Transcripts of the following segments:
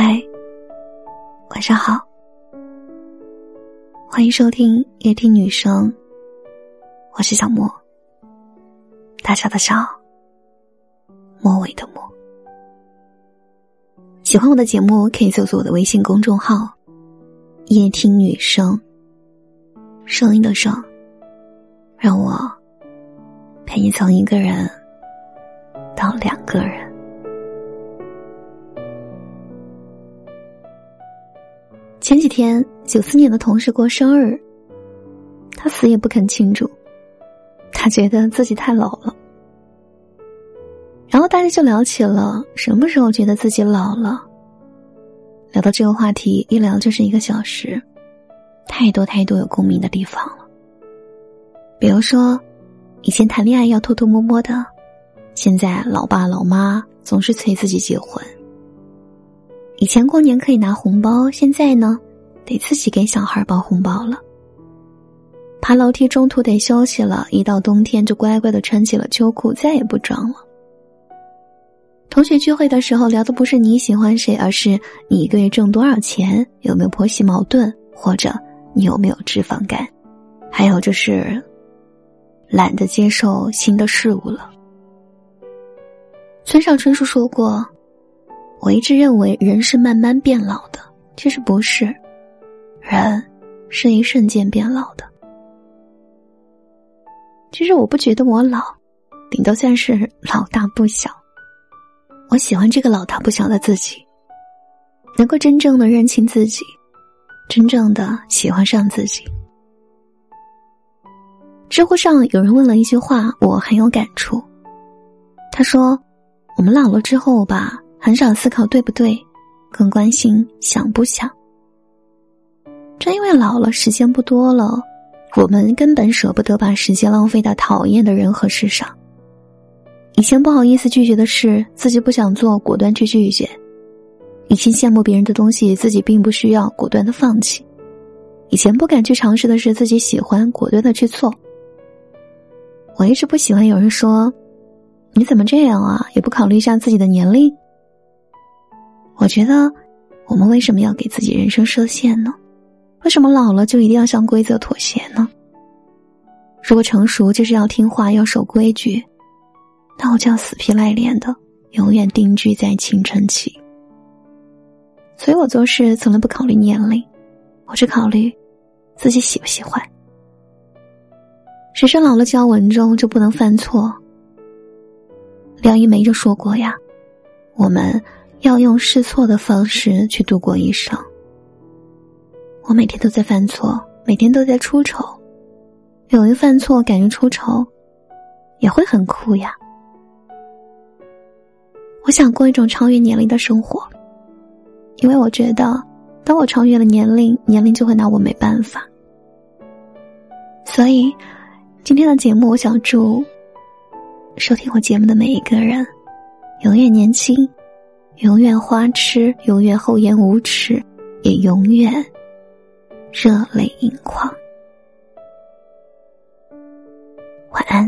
嗨，晚上好，欢迎收听夜听女生，我是小莫，大小的小，末尾的末。喜欢我的节目，可以搜索我的微信公众号“夜听女生”，声音的声，让我陪你从一个人到两个人。前几天，九四年的同事过生日，他死也不肯庆祝，他觉得自己太老了。然后大家就聊起了什么时候觉得自己老了。聊到这个话题，一聊就是一个小时，太多太多有共鸣的地方了。比如说，以前谈恋爱要偷偷摸摸的，现在老爸老妈总是催自己结婚。以前过年可以拿红包，现在呢，得自己给小孩包红包了。爬楼梯中途得休息了，一到冬天就乖乖的穿起了秋裤，再也不装了。同学聚会的时候聊的不是你喜欢谁，而是你一个月挣多少钱，有没有婆媳矛盾，或者你有没有脂肪肝，还有就是懒得接受新的事物了。村上春树说过。我一直认为人是慢慢变老的，其实不是，人是一瞬间变老的。其实我不觉得我老，顶多算是老大不小。我喜欢这个老大不小的自己，能够真正的认清自己，真正的喜欢上自己。知乎上有人问了一句话，我很有感触。他说：“我们老了之后吧。”很少思考对不对，更关心想不想。正因为老了，时间不多了，我们根本舍不得把时间浪费在讨厌的人和事上。以前不好意思拒绝的事，自己不想做，果断去拒绝；以前羡慕别人的东西，自己并不需要，果断的放弃；以前不敢去尝试的事，自己喜欢，果断的去做。我一直不喜欢有人说：“你怎么这样啊？也不考虑一下自己的年龄。”我觉得，我们为什么要给自己人生设限呢？为什么老了就一定要向规则妥协呢？如果成熟就是要听话、要守规矩，那我就要死皮赖脸的，永远定居在青春期。所以我做事从来不考虑年龄，我只考虑自己喜不喜欢。谁说老了就要稳重，就不能犯错？梁一梅就说过呀，我们。要用试错的方式去度过一生。我每天都在犯错，每天都在出丑，勇于犯错，敢于出丑，也会很酷呀。我想过一种超越年龄的生活，因为我觉得，当我超越了年龄，年龄就会拿我没办法。所以，今天的节目，我想祝收听我节目的每一个人，永远年轻。永远花痴，永远厚颜无耻，也永远热泪盈眶。晚安。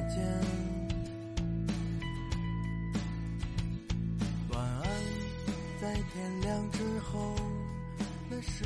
在天亮之后，那是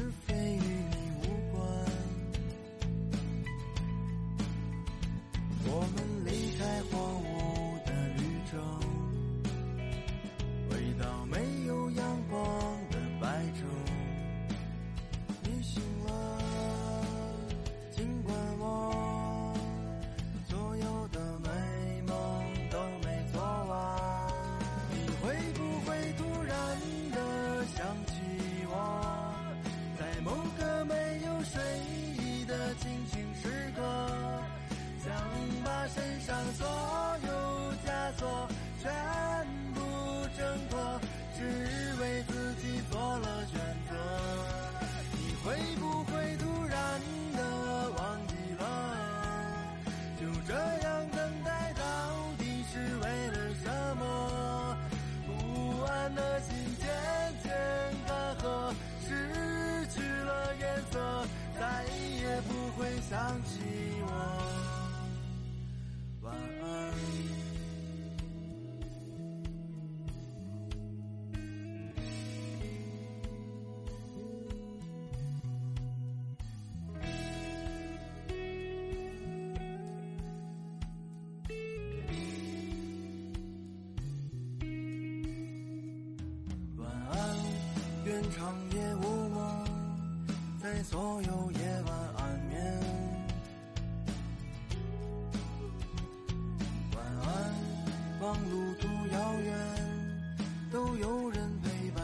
想起我，晚安。晚安，愿长夜无。在所有夜晚安眠。晚安，望路途遥远，都有人陪伴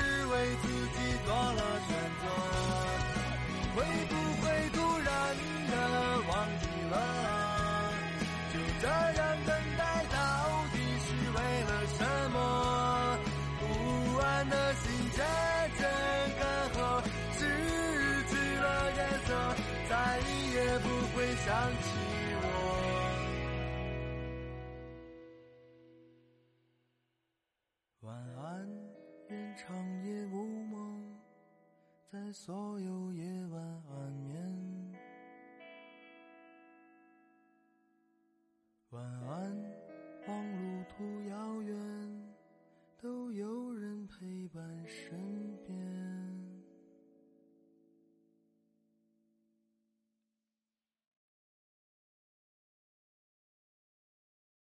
想起我。晚安，愿长夜无梦，在所有夜晚安眠。晚安，望路途遥